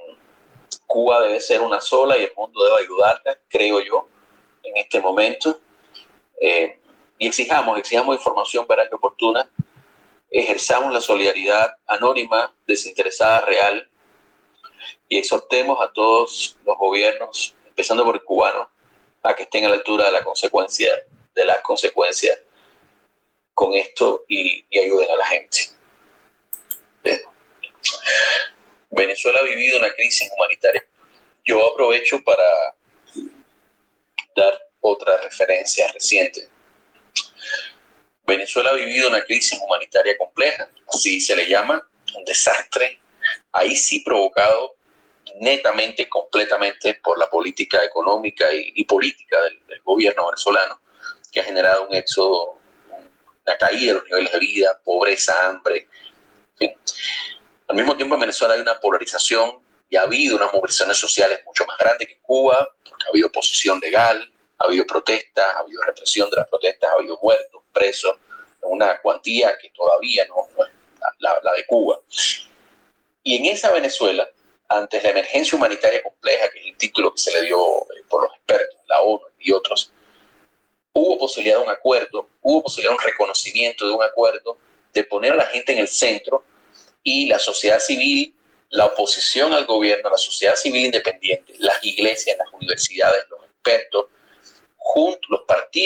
Cuba debe ser una sola y el mundo debe ayudarla, creo yo, en este momento. Eh, y exijamos, exijamos información veraz y oportuna, ejerzamos la solidaridad anónima, desinteresada, real, y exhortemos a todos los gobiernos, empezando por el cubano, a que estén a la altura de la consecuencia, de las consecuencias con esto y, ayuden a la gente. Venezuela ha vivido una crisis humanitaria. Yo aprovecho para dar otra referencia reciente. Venezuela ha vivido una crisis humanitaria compleja, así se le llama, un desastre, ahí sí provocado netamente, completamente por la política económica y, política del, gobierno venezolano, que ha generado un éxodo, una caída de los niveles de vida, pobreza, hambre. Al mismo tiempo en Venezuela hay una polarización y ha habido unas movilizaciones sociales mucho más grandes que en Cuba, porque ha habido oposición legal, ha habido protestas, ha habido represión de las protestas, ha habido muertos, presos, una cuantía que todavía no, es la, la, de Cuba. Y en esa Venezuela, ante la emergencia humanitaria compleja, que es el título que se le dio eh, por los expertos, la ONU y otros, hubo posibilidad de un acuerdo, hubo posibilidad de un reconocimiento de un acuerdo, de poner a la gente en el centro y la sociedad civil, la oposición al gobierno, la sociedad civil independiente, las iglesias, las universidades, los expertos,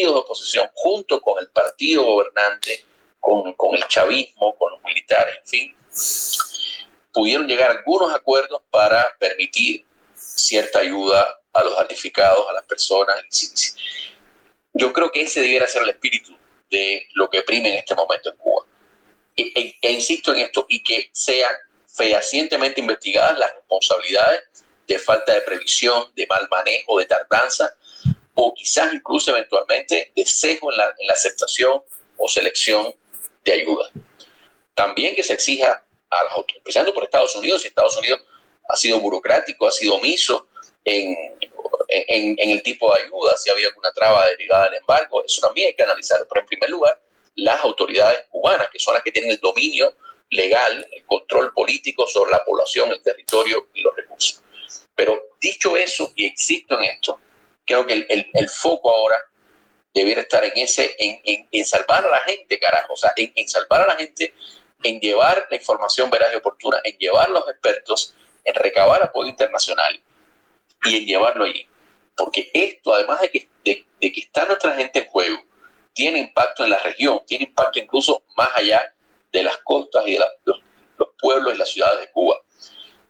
de oposición, junto con el partido gobernante, con, con el chavismo, con los militares, en fin, pudieron llegar a algunos acuerdos para permitir cierta ayuda a los damnificados, a las personas. Yo creo que ese debiera ser el espíritu de lo que prime en este momento en Cuba. E, e, e insisto en esto, y que sean fehacientemente investigadas las responsabilidades de falta de previsión, de mal manejo, de tardanza, o quizás incluso eventualmente de sesgo en la, en la aceptación o selección de ayuda. También que se exija a las autoridades, empezando por Estados Unidos, si Estados Unidos ha sido burocrático, ha sido omiso en, en, en, el tipo de ayuda, si había alguna traba derivada del embargo, eso también hay que analizarlo. Pero en primer lugar, las autoridades cubanas, que son las que tienen el dominio legal, el control político sobre la población, el territorio y los recursos. Pero dicho eso, y existo en esto, creo que el, el, foco ahora debiera estar en ese, en, en, en, salvar a la gente, carajo, o sea, en, salvar a la gente, en llevar la información veraz y oportuna, en llevar los expertos, en recabar apoyo internacional y en llevarlo allí. Porque esto, además de que, de, que está nuestra gente en juego, tiene impacto en la región, tiene impacto incluso más allá de las costas y de los, los pueblos y las ciudades de Cuba.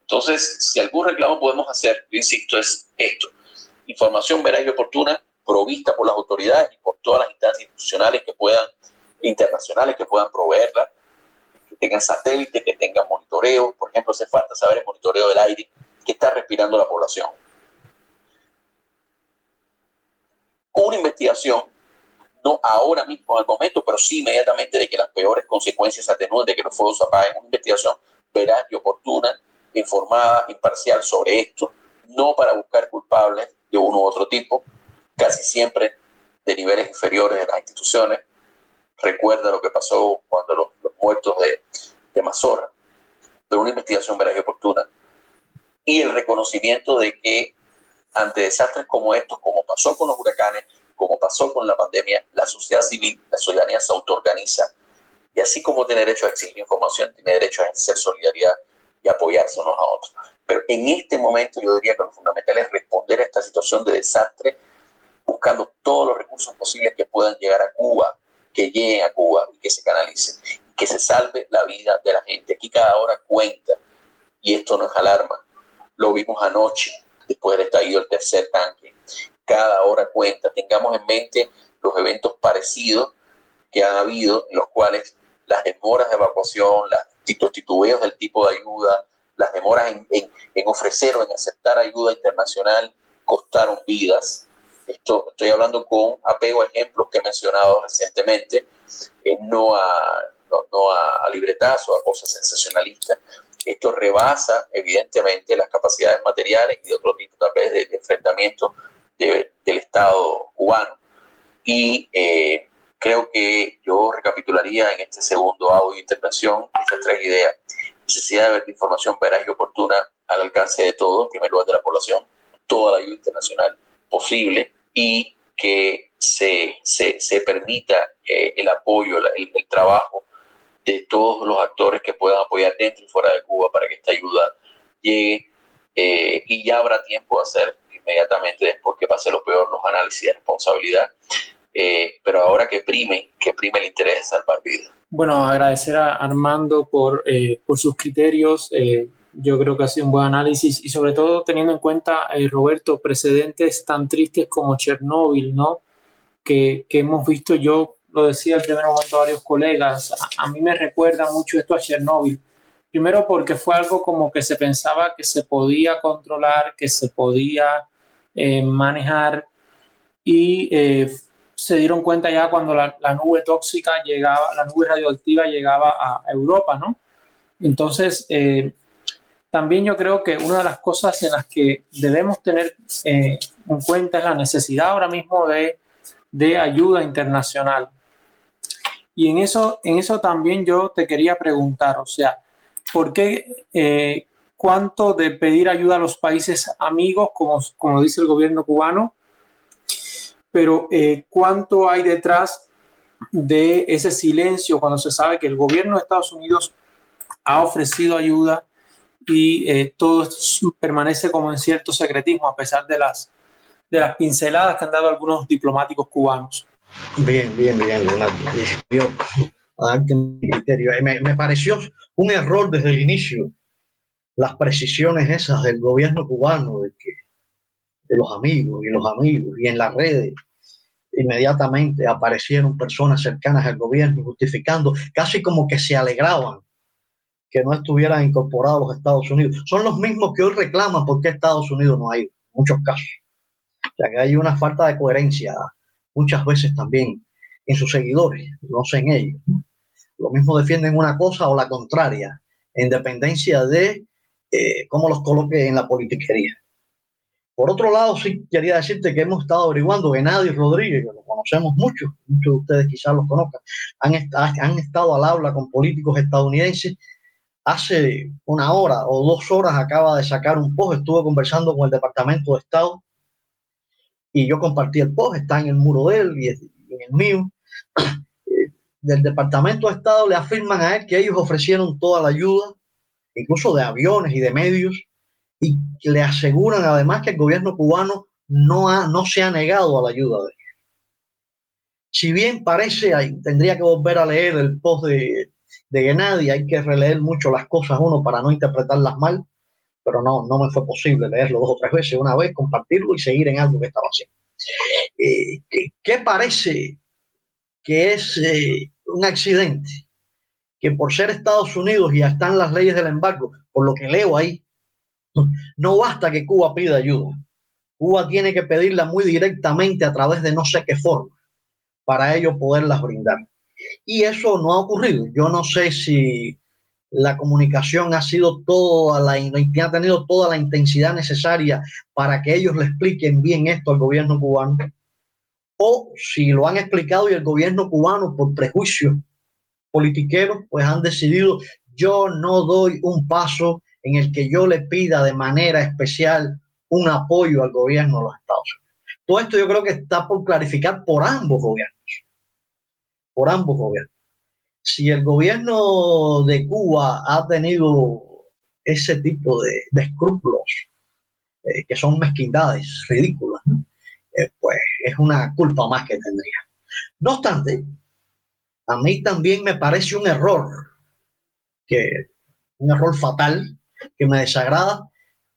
Entonces, si algún reclamo podemos hacer, insisto, es esto información veraz y oportuna provista por las autoridades y por todas las instancias institucionales que puedan, internacionales que puedan proveerla, que tengan satélites, que tengan monitoreo. Por ejemplo, hace falta saber el monitoreo del aire que está respirando la población. Una investigación, no ahora mismo, al momento, pero sí inmediatamente de que las peores consecuencias se atenúen, de que los fuegos se apaguen. Una investigación veraz y oportuna, informada, imparcial sobre esto, no para buscar culpables, de uno u otro tipo, casi siempre de niveles inferiores de las instituciones. Recuerda lo que pasó cuando los, muertos de, de Mazorra, pero una investigación veraz y oportuna. Y el reconocimiento de que ante desastres como estos, como pasó con los huracanes, como pasó con la pandemia, la sociedad civil, la ciudadanía se autoorganiza. Y así como tiene derecho a exigir información, tiene derecho a ejercer solidaridad y apoyarse unos a otros. Pero en este momento yo diría que lo fundamental es responder a esta situación de desastre buscando todos los recursos posibles que puedan llegar a Cuba, que lleguen a Cuba y que se canalicen, que se salve la vida de la gente. Aquí cada hora cuenta y esto no es alarma. Lo vimos anoche, después del estallido del tercer tanque. Cada hora cuenta. Tengamos en mente los eventos parecidos que han habido, en los cuales las demoras de evacuación, los titubeos del tipo de ayuda, las demoras en, ofrecer o en aceptar ayuda internacional costaron vidas Esto, estoy hablando con apego a ejemplos que he mencionado recientemente, eh, no, a, no, a, libretazo, a cosas sensacionalistas. Esto rebasa evidentemente las capacidades materiales y de otro tipo tal vez de, enfrentamiento del Estado cubano. Y eh, creo que yo recapitularía en este segundo audio de intervención estas tres ideas. Necesidad de ver información veraz y oportuna al alcance de todos, en primer lugar de la población, toda la ayuda internacional posible y que se, se, se permita eh, el apoyo, el, trabajo de todos los actores que puedan apoyar dentro y fuera de Cuba para que esta ayuda llegue eh, y ya habrá tiempo de hacer inmediatamente después que pase lo peor los análisis de responsabilidad eh, pero ahora que prime, que prime el interés de salvar vidas. Bueno, agradecer a Armando por, eh, por sus criterios. Eh, yo creo que ha sido un buen análisis y sobre todo teniendo en cuenta, Roberto, precedentes tan tristes como Chernóbil, ¿no? Que, que, hemos visto, yo lo decía el primer momento a varios colegas, a, a mí me recuerda mucho esto a Chernóbil. Primero porque fue algo como que se pensaba que se podía controlar, que se podía manejar y se dieron cuenta ya cuando la, nube tóxica llegaba, la nube radioactiva llegaba a Europa, ¿no? Entonces, eh, también yo creo que una de las cosas en las que debemos tener eh, en cuenta es la necesidad ahora mismo de, de, ayuda internacional. Y en eso, en eso también yo te quería preguntar, o sea, ¿por qué eh, cuánto de pedir ayuda a los países amigos, como, como dice el gobierno cubano, pero eh, ¿cuánto hay detrás de ese silencio cuando se sabe que el gobierno de Estados Unidos ha ofrecido ayuda y eh, todo permanece como en cierto secretismo a pesar de las, de las pinceladas que han dado algunos diplomáticos cubanos? Bien, bien, bien, Leonardo. Yo, me, me pareció un error desde el inicio las precisiones esas del gobierno cubano, de, que, de los amigos y los amigos y en las redes inmediatamente aparecieron personas cercanas al gobierno justificando, casi como que se alegraban que no estuvieran incorporados los Estados Unidos. Son los mismos que hoy reclaman por qué Estados Unidos no ha ido, en muchos casos. O sea que hay una falta de coherencia muchas veces también en sus seguidores, no sé en ellos. Lo mismo defienden una cosa o la contraria, en dependencia de eh, cómo los coloque en la politiquería. Por otro lado, sí quería decirte que hemos estado averiguando que Nadie Rodríguez, que lo conocemos mucho, muchos de ustedes quizás los conozcan, han, han estado al habla con políticos estadounidenses. Hace una hora o dos horas acaba de sacar un post, estuve conversando con el Departamento de Estado y yo compartí el post, está en el muro de él y en el mío. Del Departamento de Estado le afirman a él que ellos ofrecieron toda la ayuda, incluso de aviones y de medios, y le aseguran además que el gobierno cubano no, ha, no se ha negado a la ayuda de ellos. Si bien parece, tendría que volver a leer el post de, de Gennady, hay que releer mucho las cosas uno para no interpretarlas mal, pero no, no me fue posible leerlo dos o tres veces, una vez, compartirlo y seguir en algo que estaba haciendo. Eh, ¿qué, parece que es eh, un accidente? Que por ser Estados Unidos y ya están las leyes del embargo, por lo que leo ahí, no basta que Cuba pida ayuda. Cuba tiene que pedirla muy directamente a través de no sé qué forma para ello poderlas brindar. Y eso no ha ocurrido. Yo no sé si la comunicación ha sido toda la ha tenido toda la intensidad necesaria para que ellos le expliquen bien esto al gobierno cubano o si lo han explicado y el gobierno cubano por prejuicio politiquero pues han decidido yo no doy un paso en el que yo le pida de manera especial un apoyo al gobierno de los Estados Unidos. Todo esto yo creo que está por clarificar por ambos gobiernos, por ambos gobiernos. Si el gobierno de Cuba ha tenido ese tipo de, escrúpulos, eh, que son mezquindades ridículas, eh, pues es una culpa más que tendría. No obstante, a mí también me parece un error, que, un error fatal, que me desagrada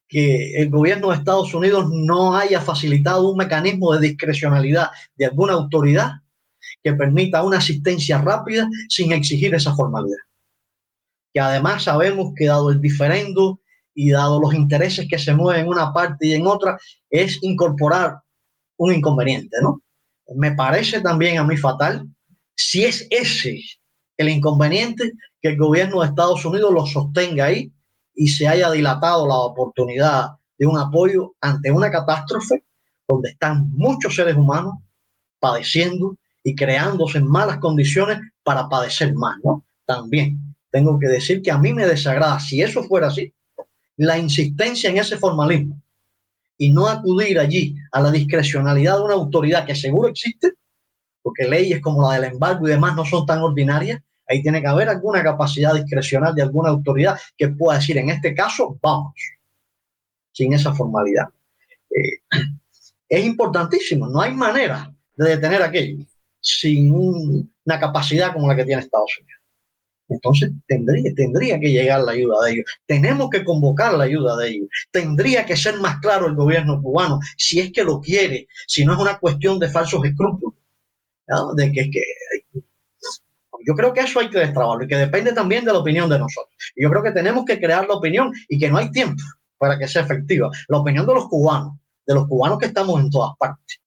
que el gobierno de Estados Unidos no haya facilitado un mecanismo de discrecionalidad de alguna autoridad que permita una asistencia rápida sin exigir esa formalidad. Que además sabemos que dado el diferendo y dado los intereses que se mueven en una parte y en otra, es incorporar un inconveniente, ¿no? Me parece también a mí fatal si es ese el inconveniente que el gobierno de Estados Unidos lo sostenga ahí y se haya dilatado la oportunidad de un apoyo ante una catástrofe donde están muchos seres humanos padeciendo y creándose en malas condiciones para padecer más, ¿no? También tengo que decir que a mí me desagrada, si eso fuera así, la insistencia en ese formalismo y no acudir allí a la discrecionalidad de una autoridad que seguro existe, porque leyes como la del embargo y demás no son tan ordinarias, ahí tiene que haber alguna capacidad discrecional de alguna autoridad que pueda decir, en este caso, vamos, sin esa formalidad. Eh, es importantísimo, no hay manera de detener aquello sin una capacidad como la que tiene Estados Unidos. Entonces tendría, tendría que llegar la ayuda de ellos. Tenemos que convocar la ayuda de ellos. Tendría que ser más claro el gobierno cubano, si es que lo quiere, si no es una cuestión de falsos escrúpulos. De que, que, yo creo que eso hay que destrabarlo y que depende también de la opinión de nosotros. yo creo que tenemos que crear la opinión y que no hay tiempo para que sea efectiva. La opinión de los cubanos, de los cubanos que estamos en todas partes